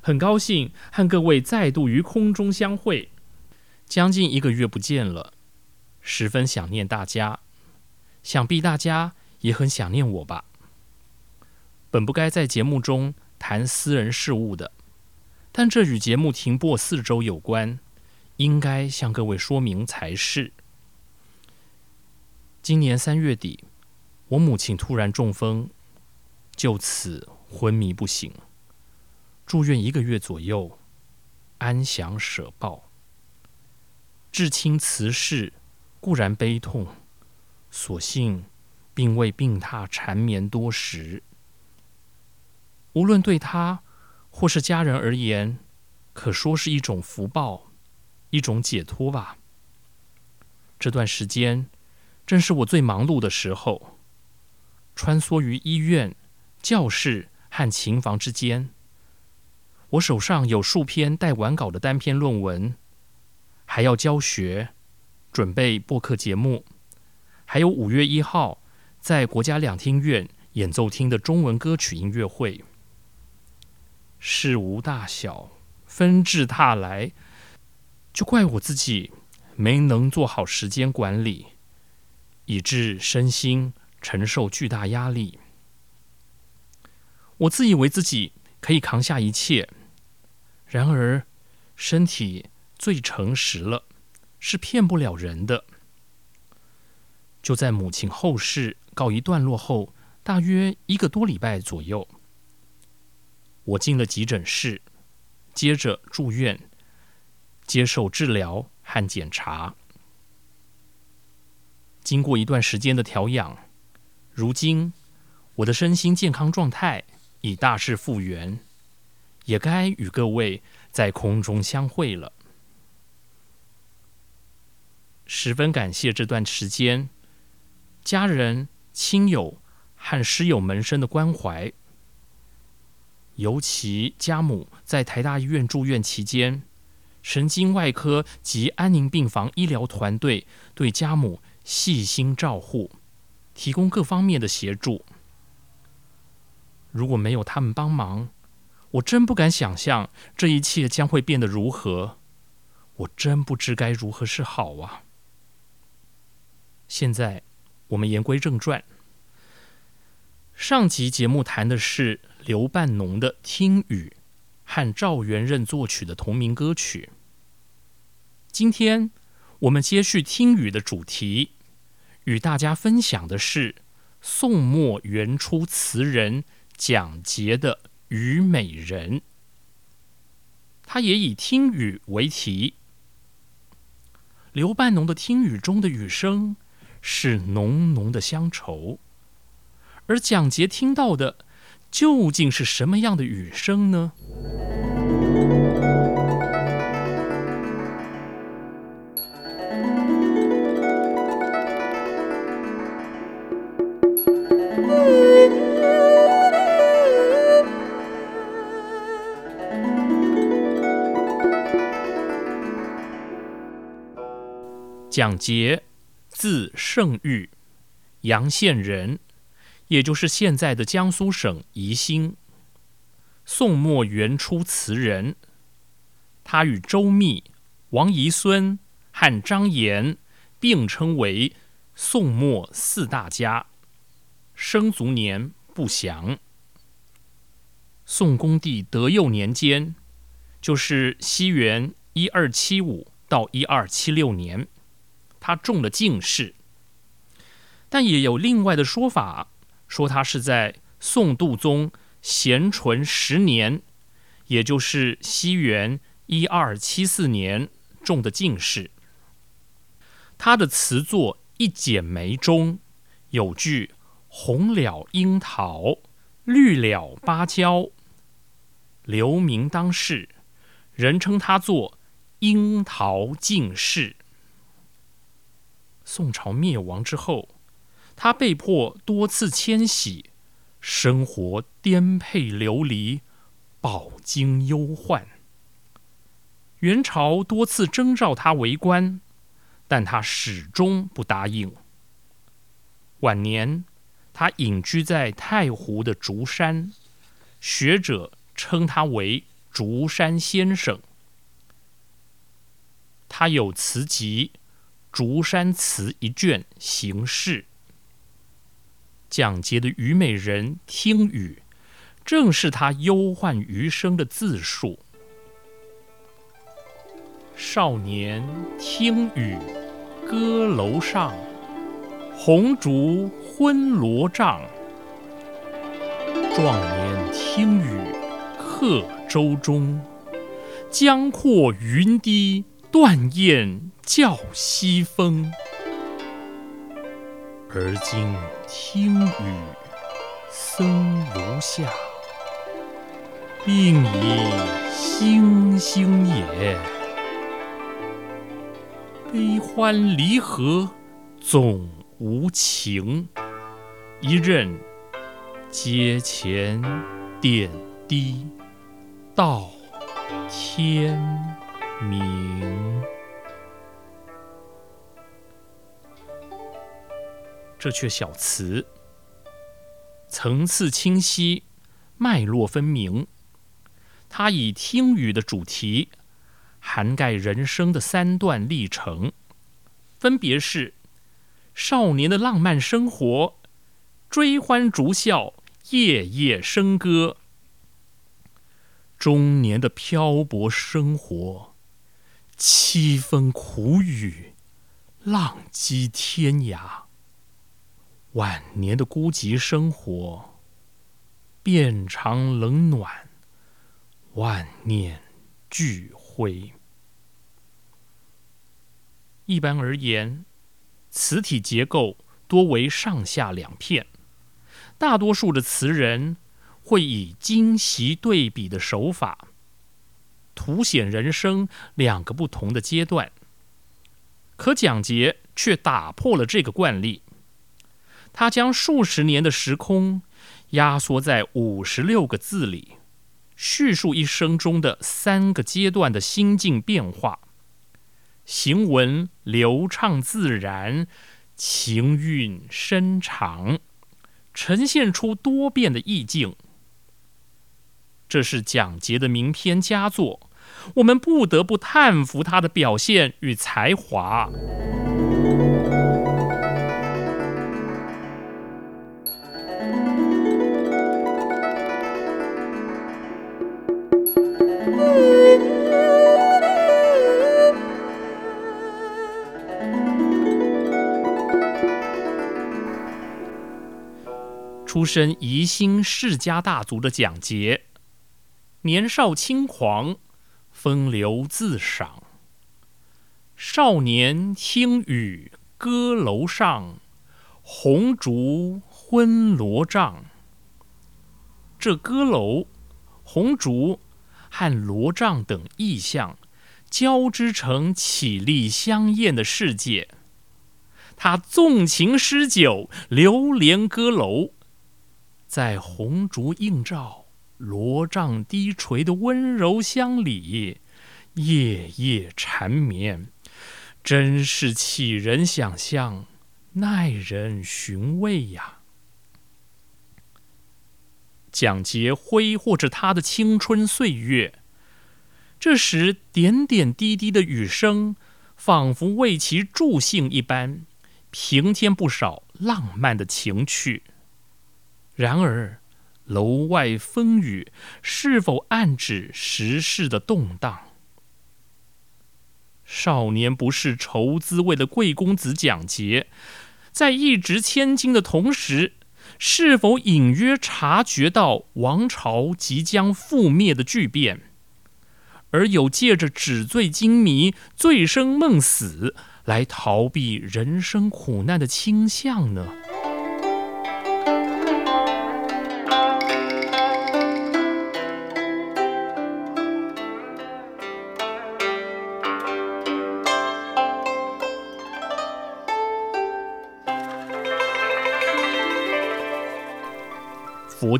很高兴和各位再度于空中相会，将近一个月不见了，十分想念大家，想必大家也很想念我吧。本不该在节目中谈私人事务的，但这与节目停播四周有关，应该向各位说明才是。今年三月底，我母亲突然中风，就此昏迷不醒。住院一个月左右，安详舍报。至亲辞世固然悲痛，所幸并未病榻缠绵多时。无论对他或是家人而言，可说是一种福报，一种解脱吧。这段时间正是我最忙碌的时候，穿梭于医院、教室和琴房之间。我手上有数篇待完稿的单篇论文，还要教学、准备播客节目，还有五月一号在国家两厅院演奏厅的中文歌曲音乐会。事无大小，纷至沓来，就怪我自己没能做好时间管理，以致身心承受巨大压力。我自以为自己可以扛下一切。然而，身体最诚实了，是骗不了人的。就在母亲后事告一段落后，大约一个多礼拜左右，我进了急诊室，接着住院，接受治疗和检查。经过一段时间的调养，如今我的身心健康状态已大致复原。也该与各位在空中相会了。十分感谢这段时间家人、亲友和师友门生的关怀，尤其家母在台大医院住院期间，神经外科及安宁病房医疗团队对家母细心照护，提供各方面的协助。如果没有他们帮忙，我真不敢想象这一切将会变得如何，我真不知该如何是好啊！现在我们言归正传，上集节目谈的是刘半农的《听雨》和赵元任作曲的同名歌曲。今天我们接续《听雨》的主题，与大家分享的是宋末元初词人蒋捷的《虞美人》，他也以听雨为题。刘半农的听雨中的雨声是浓浓的乡愁，而蒋捷听到的究竟是什么样的雨声呢？蒋捷，字圣玉，阳县人，也就是现在的江苏省宜兴。宋末元初词人，他与周密、王遗孙和张炎并称为宋末四大家。生卒年不详。宋恭帝德佑年间，就是西元一二七五到一二七六年。他中了进士，但也有另外的说法，说他是在宋度宗咸淳十年，也就是西元一二七四年中的进士。他的词作《一剪梅》中有句“红了樱桃，绿了芭蕉”，留名当世，人称他作“樱桃进士”。宋朝灭亡之后，他被迫多次迁徙，生活颠沛流离，饱经忧患。元朝多次征召他为官，但他始终不答应。晚年，他隐居在太湖的竹山，学者称他为“竹山先生”。他有词集。《竹山词》一卷形式，蒋捷的《虞美人》听雨，正是他忧患余生的自述。少年听雨歌楼上，红烛昏罗帐。壮年听雨客舟中，江阔云低断雁。叫西风，而今听雨僧庐下，病已星星也。悲欢离合总无情，一任阶前点滴到天明。这阙小词，层次清晰，脉络分明。它以听雨的主题，涵盖人生的三段历程，分别是少年的浪漫生活，追欢逐笑，夜夜笙歌；中年的漂泊生活，凄风苦雨，浪迹天涯。晚年的孤寂生活，遍尝冷暖，万念俱灰。一般而言，词体结构多为上下两片，大多数的词人会以惊习对比的手法，凸显人生两个不同的阶段。可蒋捷却打破了这个惯例。他将数十年的时空压缩在五十六个字里，叙述一生中的三个阶段的心境变化，行文流畅自然，情韵深长，呈现出多变的意境。这是蒋捷的名篇佳作，我们不得不叹服他的表现与才华。出身宜兴世家大族的蒋捷，年少轻狂，风流自赏。少年听雨歌楼上，红烛昏罗帐。这歌楼、红烛和罗帐等意象，交织成绮丽香艳的世界。他纵情诗酒，流连歌楼，在红烛映照、罗帐低垂的温柔乡里，夜夜缠绵。真是启人想象，耐人寻味呀！蒋捷挥霍着他的青春岁月，这时点点滴滴的雨声，仿佛为其助兴一般，平添不少浪漫的情趣。然而，楼外风雨是否暗指时事的动荡？少年不是愁滋味的贵公子蒋捷，在一掷千金的同时，是否隐约察觉到王朝即将覆灭的巨变，而有借着纸醉金迷、醉生梦死来逃避人生苦难的倾向呢？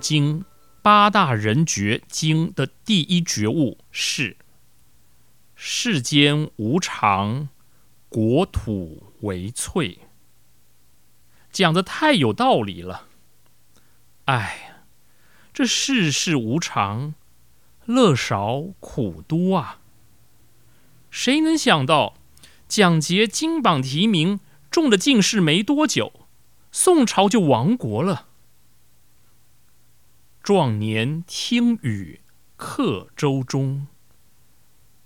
经八大人觉经的第一觉悟是：世间无常，国土为脆。讲的太有道理了。哎，这世事无常，乐少苦多啊！谁能想到，蒋捷金榜题名，中了进士没多久，宋朝就亡国了。壮年听雨客舟中，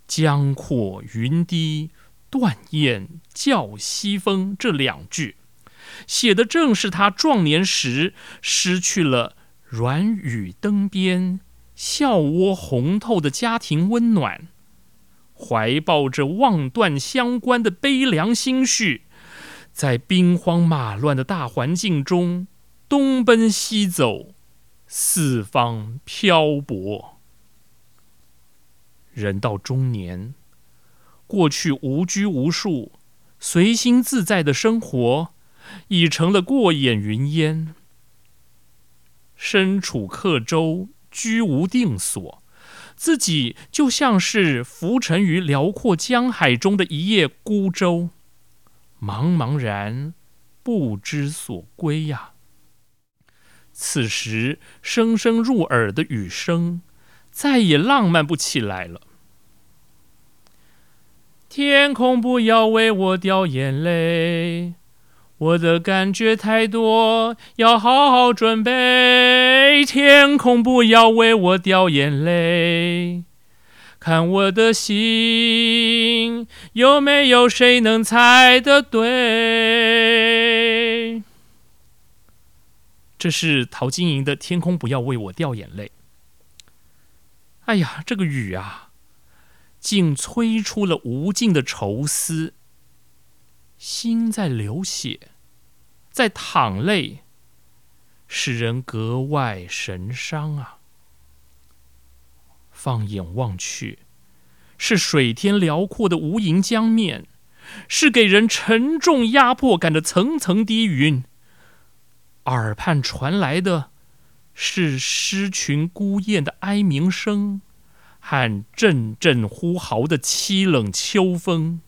江阔云低断雁叫西风。这两句写的正是他壮年时失去了软语灯边、笑窝红透的家庭温暖，怀抱着望断相关的悲凉心绪，在兵荒马乱的大环境中东奔西走。四方漂泊，人到中年，过去无拘无束、随心自在的生活，已成了过眼云烟。身处客舟，居无定所，自己就像是浮沉于辽阔江海中的一叶孤舟，茫茫然不知所归呀。此时，声声入耳的雨声，再也浪漫不起来了。天空不要为我掉眼泪，我的感觉太多，要好好准备。天空不要为我掉眼泪，看我的心，有没有谁能猜得对？这是陶晶莹的《天空不要为我掉眼泪》。哎呀，这个雨啊，竟催出了无尽的愁思。心在流血，在淌泪，使人格外神伤啊。放眼望去，是水天辽阔的无垠江面，是给人沉重压迫感的层层低云。耳畔传来的，是狮群孤雁的哀鸣声，和阵阵呼号的凄冷秋风。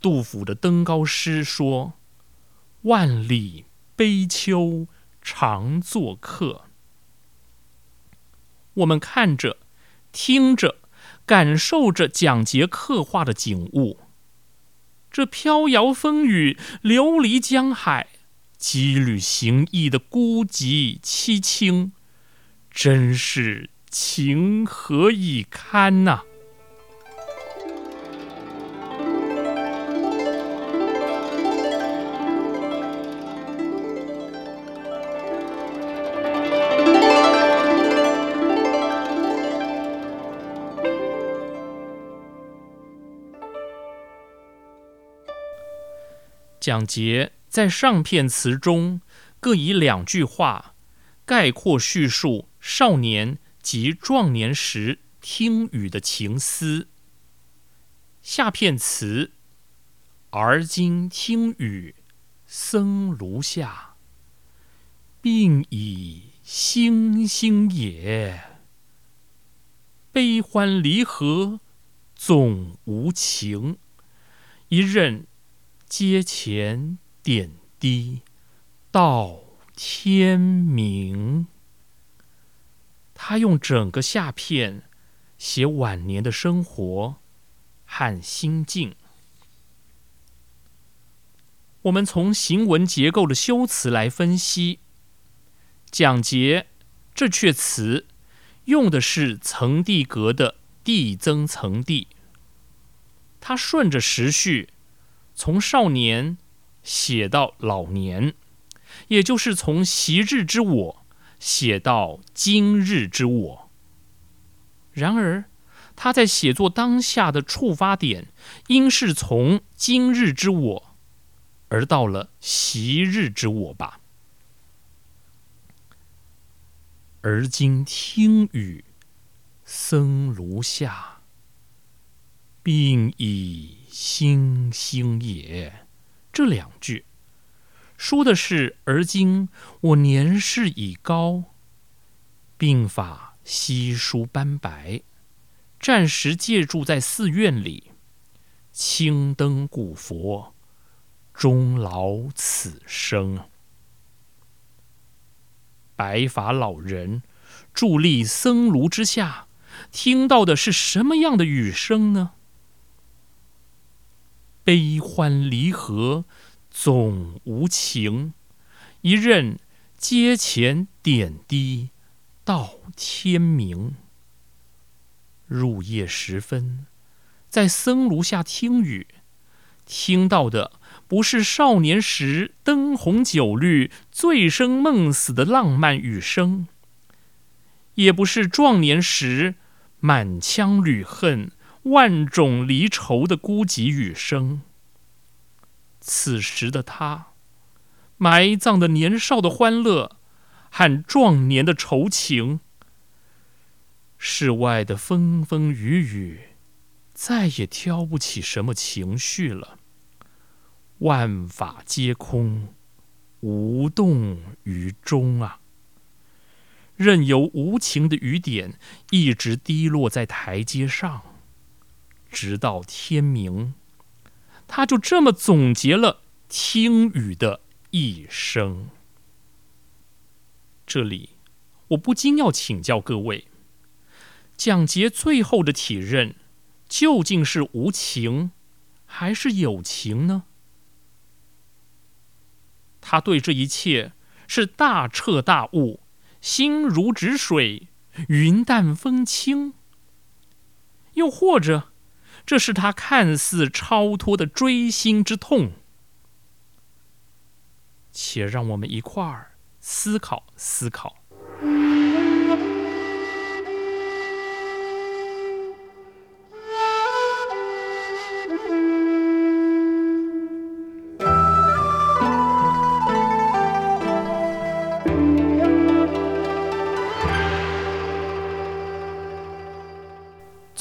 杜甫的登高诗说：“万里悲秋常作客。”我们看着、听着、感受着蒋捷刻画的景物。这飘摇风雨、流离江海、羁旅行役的孤寂凄清，真是情何以堪呐！蒋捷在上片词中各以两句话概括叙述少年及壮年时听雨的情思。下片词：而今听雨，僧庐下，并以星星也。悲欢离合，总无情。一任阶前点滴，到天明。他用整个下片写晚年的生活和心境。我们从行文结构的修辞来分析，蒋捷这阙词用的是层递格的递增层递。他顺着时序，从少年写到老年，也就是从昔日之我写到今日之我。然而，他在写作当下的触发点，应是从今日之我，而到了昔日之我吧。而今听雨，僧庐下。病已星星也，这两句说的是而今我年事已高，鬓发稀疏斑白，暂时借住在寺院里，青灯古佛，终老此生。白发老人伫立僧庐之下，听到的是什么样的雨声呢？悲欢离合，总无情。一任阶前点滴，到天明。入夜时分，在僧庐下听雨，听到的不是少年时灯红酒绿、醉生梦死的浪漫雨声，也不是壮年时满腔旅恨。万种离愁的孤寂雨声。此时的他，埋葬的年少的欢乐和壮年的愁情。世外的风风雨雨，再也挑不起什么情绪了。万法皆空，无动于衷啊！任由无情的雨点一直滴落在台阶上。直到天明，他就这么总结了听雨的一生。这里，我不禁要请教各位：蒋捷最后的体认，究竟是无情，还是有情呢？他对这一切是大彻大悟，心如止水，云淡风轻，又或者？这是他看似超脱的锥心之痛，且让我们一块儿思考思考。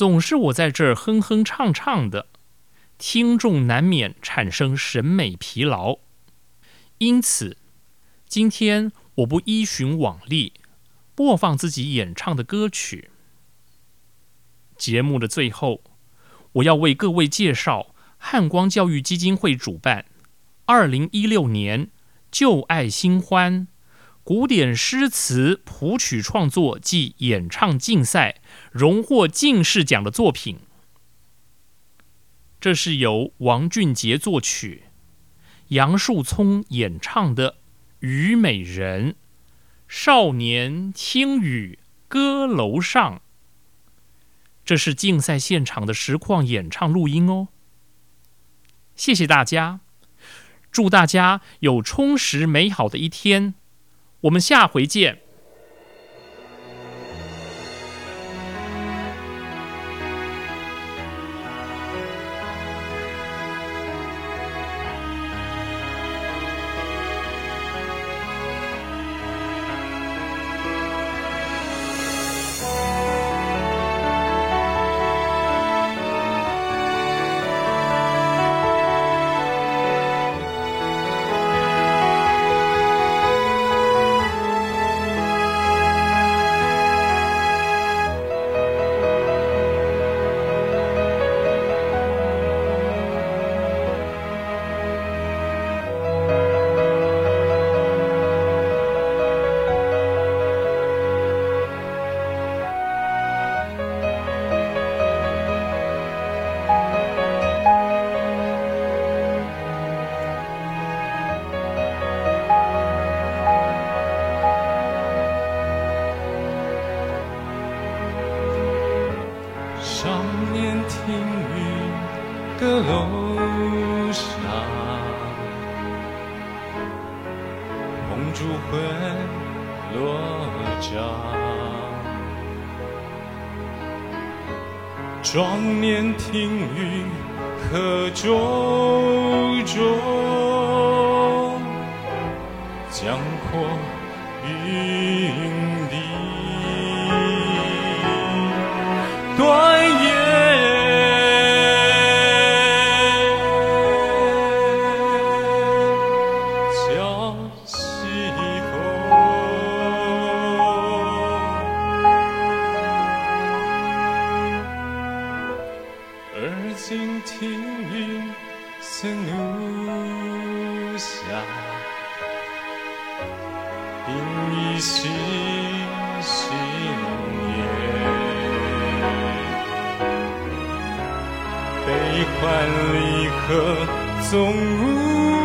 总是我在这儿哼哼唱唱的，听众难免产生审美疲劳。因此，今天我不依循往例，播放自己演唱的歌曲。节目的最后，我要为各位介绍汉光教育基金会主办二零一六年“旧爱新欢”。古典诗词谱曲创作暨演唱竞赛荣获进士奖的作品，这是由王俊杰作曲、杨树聪演唱的《虞美人》。少年听雨歌楼上，这是竞赛现场的实况演唱录音哦。谢谢大家，祝大家有充实美好的一天。我们下回见。红烛会落脚。壮年听雨何舟中，江阔云。悲欢离合总无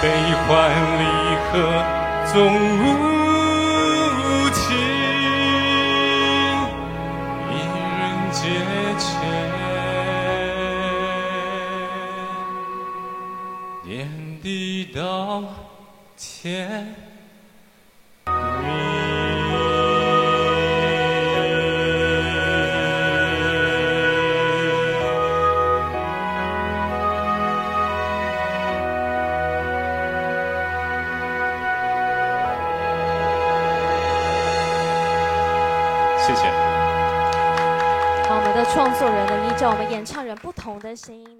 悲欢离合总无唱人不同的声音。